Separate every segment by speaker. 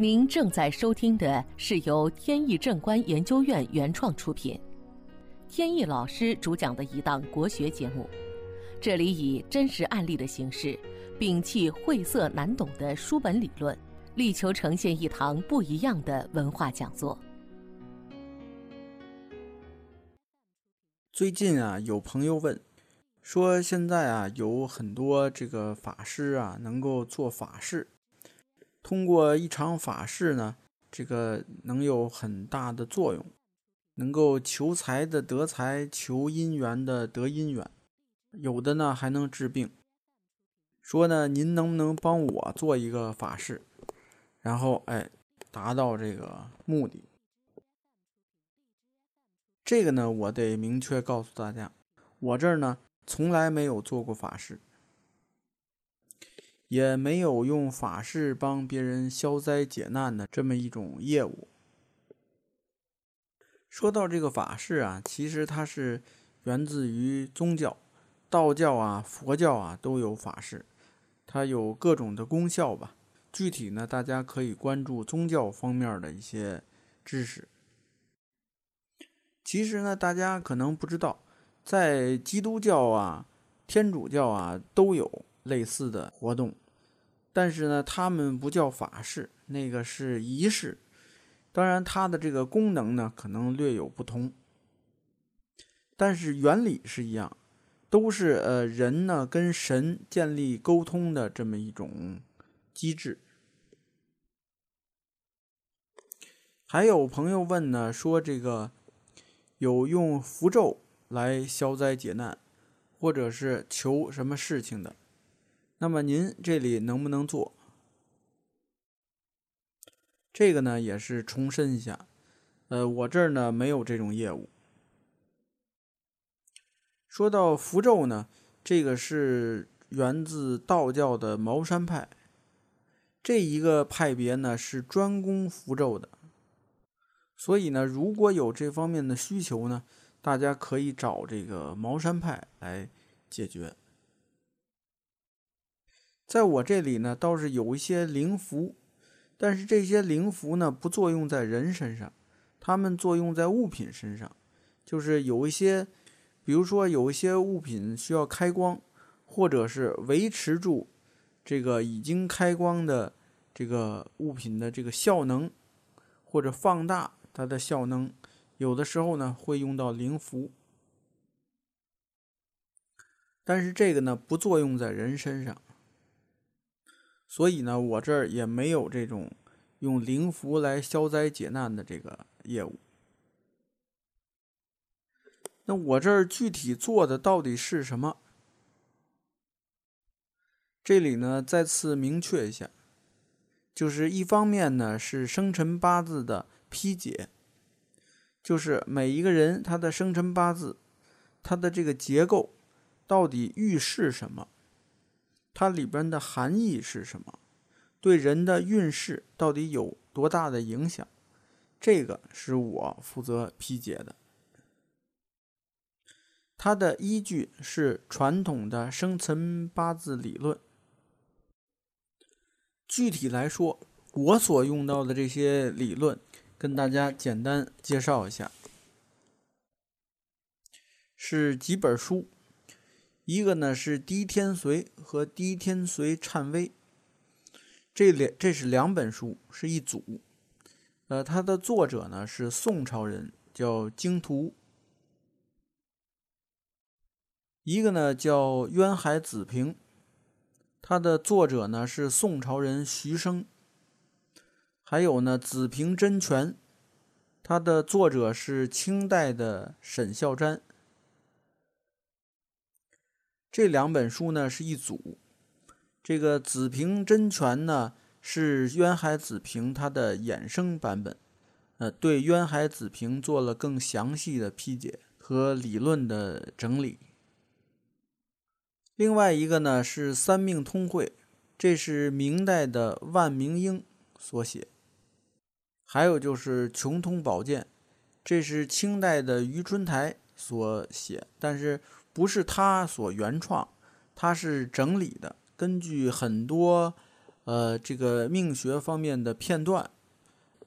Speaker 1: 您正在收听的是由天意正观研究院原创出品，天意老师主讲的一档国学节目。这里以真实案例的形式，摒弃晦涩难懂的书本理论，力求呈现一堂不一样的文化讲座。
Speaker 2: 最近啊，有朋友问，说现在啊，有很多这个法师啊，能够做法事。通过一场法事呢，这个能有很大的作用，能够求财的得财，求姻缘的得姻缘，有的呢还能治病。说呢，您能不能帮我做一个法事，然后哎，达到这个目的？这个呢，我得明确告诉大家，我这儿呢从来没有做过法事。也没有用法事帮别人消灾解难的这么一种业务。说到这个法事啊，其实它是源自于宗教，道教啊、佛教啊都有法事，它有各种的功效吧。具体呢，大家可以关注宗教方面的一些知识。其实呢，大家可能不知道，在基督教啊、天主教啊都有类似的活动。但是呢，他们不叫法事，那个是仪式。当然，它的这个功能呢，可能略有不同，但是原理是一样，都是呃人呢跟神建立沟通的这么一种机制。还有朋友问呢，说这个有用符咒来消灾解难，或者是求什么事情的。那么您这里能不能做？这个呢也是重申一下，呃，我这儿呢没有这种业务。说到符咒呢，这个是源自道教的茅山派，这一个派别呢是专攻符咒的，所以呢，如果有这方面的需求呢，大家可以找这个茅山派来解决。在我这里呢，倒是有一些灵符，但是这些灵符呢不作用在人身上，它们作用在物品身上。就是有一些，比如说有一些物品需要开光，或者是维持住这个已经开光的这个物品的这个效能，或者放大它的效能，有的时候呢会用到灵符，但是这个呢不作用在人身上。所以呢，我这儿也没有这种用灵符来消灾解难的这个业务。那我这儿具体做的到底是什么？这里呢，再次明确一下，就是一方面呢是生辰八字的批解，就是每一个人他的生辰八字，他的这个结构到底预示什么。它里边的含义是什么？对人的运势到底有多大的影响？这个是我负责批解的。它的依据是传统的生辰八字理论。具体来说，我所用到的这些理论，跟大家简单介绍一下，是几本书。一个呢是《低天髓》和《低天髓颤微》，这两这是两本书，是一组。呃，它的作者呢是宋朝人，叫经图。一个呢叫《渊海子平》，它的作者呢是宋朝人徐生。还有呢《子平真诠》，它的作者是清代的沈孝瞻。这两本书呢是一组，这个《子平真诠》呢是渊海子平他的衍生版本，呃，对渊海子平做了更详细的批解和理论的整理。另外一个呢是《三命通会》，这是明代的万明英所写。还有就是《穷通宝鉴》，这是清代的余春台所写，但是。不是他所原创，他是整理的，根据很多呃这个命学方面的片段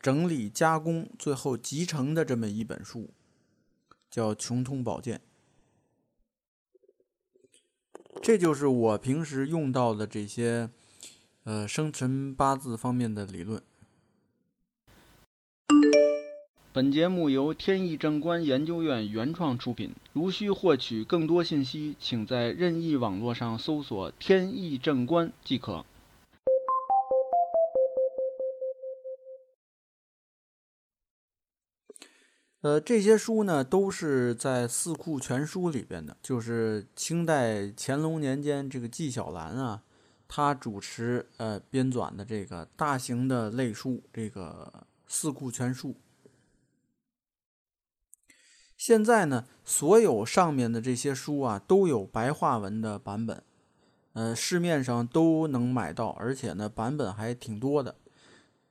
Speaker 2: 整理加工，最后集成的这么一本书，叫《穷通宝鉴》。这就是我平时用到的这些呃生辰八字方面的理论。本节目由天意正观研究院原创出品。如需获取更多信息，请在任意网络上搜索“天意正观”即可。呃，这些书呢，都是在《四库全书》里边的，就是清代乾隆年间这个纪晓岚啊，他主持呃编纂的这个大型的类书，这个《四库全书》。现在呢，所有上面的这些书啊，都有白话文的版本，呃，市面上都能买到，而且呢，版本还挺多的，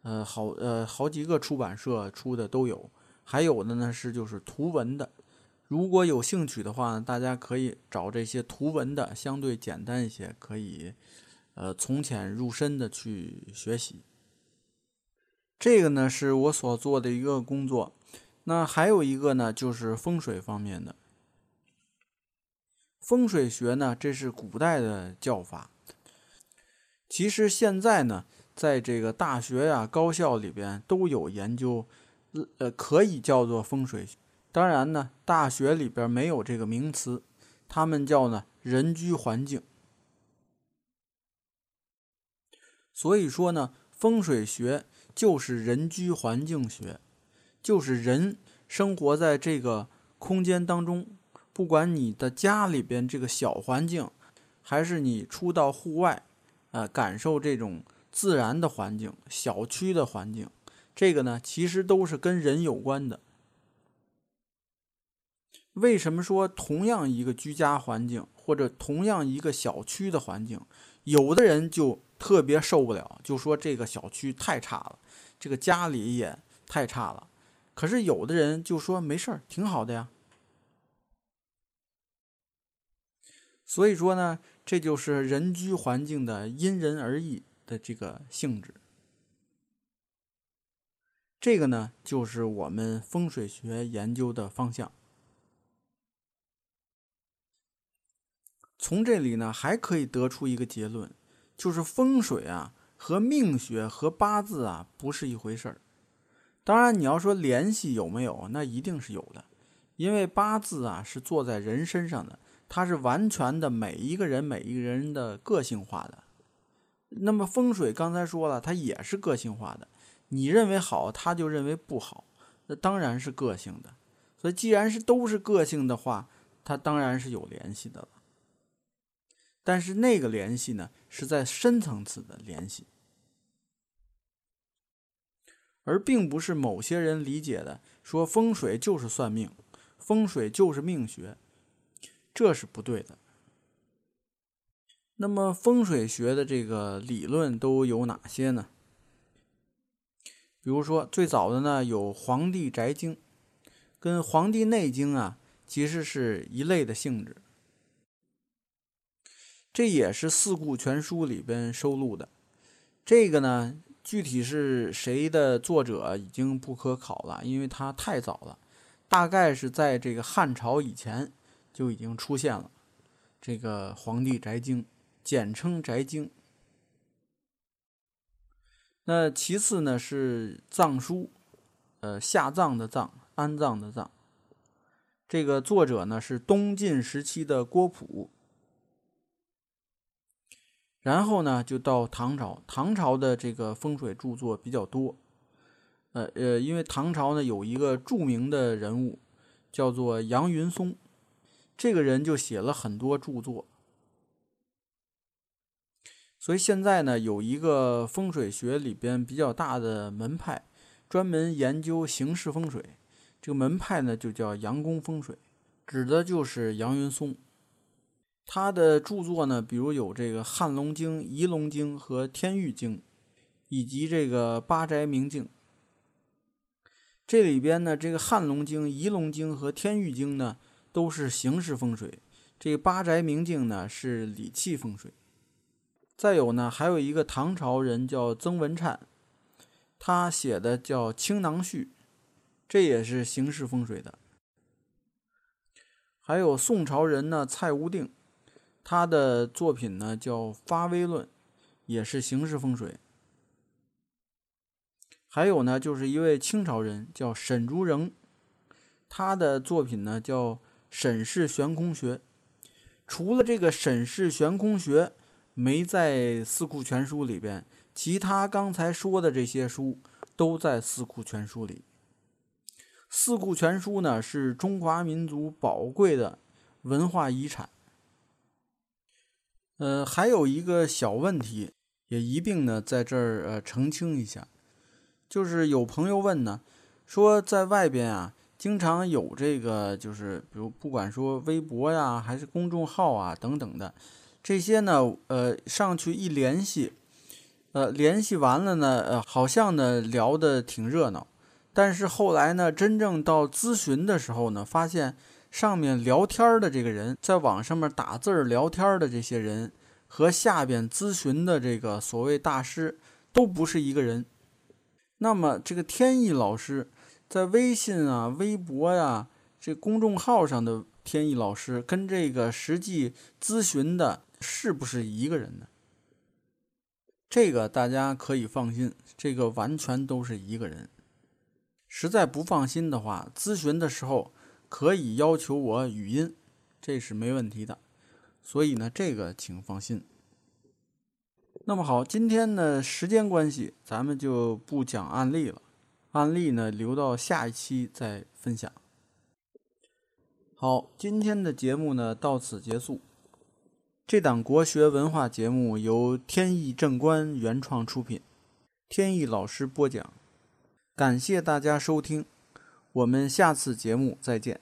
Speaker 2: 呃，好呃好几个出版社出的都有，还有的呢是就是图文的，如果有兴趣的话，大家可以找这些图文的，相对简单一些，可以呃从浅入深的去学习。这个呢是我所做的一个工作。那还有一个呢，就是风水方面的风水学呢，这是古代的叫法。其实现在呢，在这个大学呀、高校里边都有研究，呃，可以叫做风水。当然呢，大学里边没有这个名词，他们叫呢人居环境。所以说呢，风水学就是人居环境学。就是人生活在这个空间当中，不管你的家里边这个小环境，还是你出到户外，呃，感受这种自然的环境、小区的环境，这个呢，其实都是跟人有关的。为什么说同样一个居家环境，或者同样一个小区的环境，有的人就特别受不了，就说这个小区太差了，这个家里也太差了。可是有的人就说没事儿，挺好的呀。所以说呢，这就是人居环境的因人而异的这个性质。这个呢，就是我们风水学研究的方向。从这里呢，还可以得出一个结论，就是风水啊和命学和八字啊不是一回事儿。当然，你要说联系有没有，那一定是有的，因为八字啊是坐在人身上的，它是完全的每一个人每一个人的个性化的。那么风水刚才说了，它也是个性化的，你认为好，他就认为不好，那当然是个性的。所以既然是都是个性的话，它当然是有联系的了。但是那个联系呢，是在深层次的联系。而并不是某些人理解的，说风水就是算命，风水就是命学，这是不对的。那么风水学的这个理论都有哪些呢？比如说最早的呢有《黄帝宅经》，跟《黄帝内经》啊其实是一类的性质，这也是《四库全书》里边收录的。这个呢。具体是谁的作者已经不可考了，因为它太早了，大概是在这个汉朝以前就已经出现了。这个《黄帝宅经》，简称《宅经》。那其次呢是藏书，呃，下葬的葬，安葬的葬。这个作者呢是东晋时期的郭璞。然后呢，就到唐朝。唐朝的这个风水著作比较多，呃呃，因为唐朝呢有一个著名的人物，叫做杨云松，这个人就写了很多著作。所以现在呢，有一个风水学里边比较大的门派，专门研究形式风水。这个门派呢就叫杨公风水，指的就是杨云松。他的著作呢，比如有这个《汉龙经》《仪龙经》和《天域经》，以及这个《八宅明镜》。这里边呢，这个《汉龙经》《仪龙经》和《天域经》呢，都是形式风水；这《八宅明镜》呢，是理气风水。再有呢，还有一个唐朝人叫曾文灿，他写的叫《青囊序》，这也是形式风水的。还有宋朝人呢，蔡无定，他的作品呢叫《发微论》，也是形式风水。还有呢，就是一位清朝人叫沈竹人，他的作品呢叫《沈氏悬空学》。除了这个《沈氏悬空学》没在《四库全书》里边，其他刚才说的这些书都在《四库全书》里。《四库全书》呢是中华民族宝贵的文化遗产。呃，还有一个小问题，也一并呢在这儿呃澄清一下，就是有朋友问呢，说在外边啊经常有这个，就是比如不管说微博呀，还是公众号啊等等的，这些呢，呃上去一联系，呃联系完了呢，呃好像呢聊得挺热闹。但是后来呢，真正到咨询的时候呢，发现上面聊天的这个人，在网上面打字聊天的这些人，和下边咨询的这个所谓大师都不是一个人。那么这个天意老师在微信啊、微博呀这公众号上的天意老师，跟这个实际咨询的是不是一个人呢？这个大家可以放心，这个完全都是一个人。实在不放心的话，咨询的时候可以要求我语音，这是没问题的。所以呢，这个请放心。那么好，今天呢时间关系，咱们就不讲案例了，案例呢留到下一期再分享。好，今天的节目呢到此结束。这档国学文化节目由天意正观原创出品，天意老师播讲。感谢大家收听，我们下次节目再见。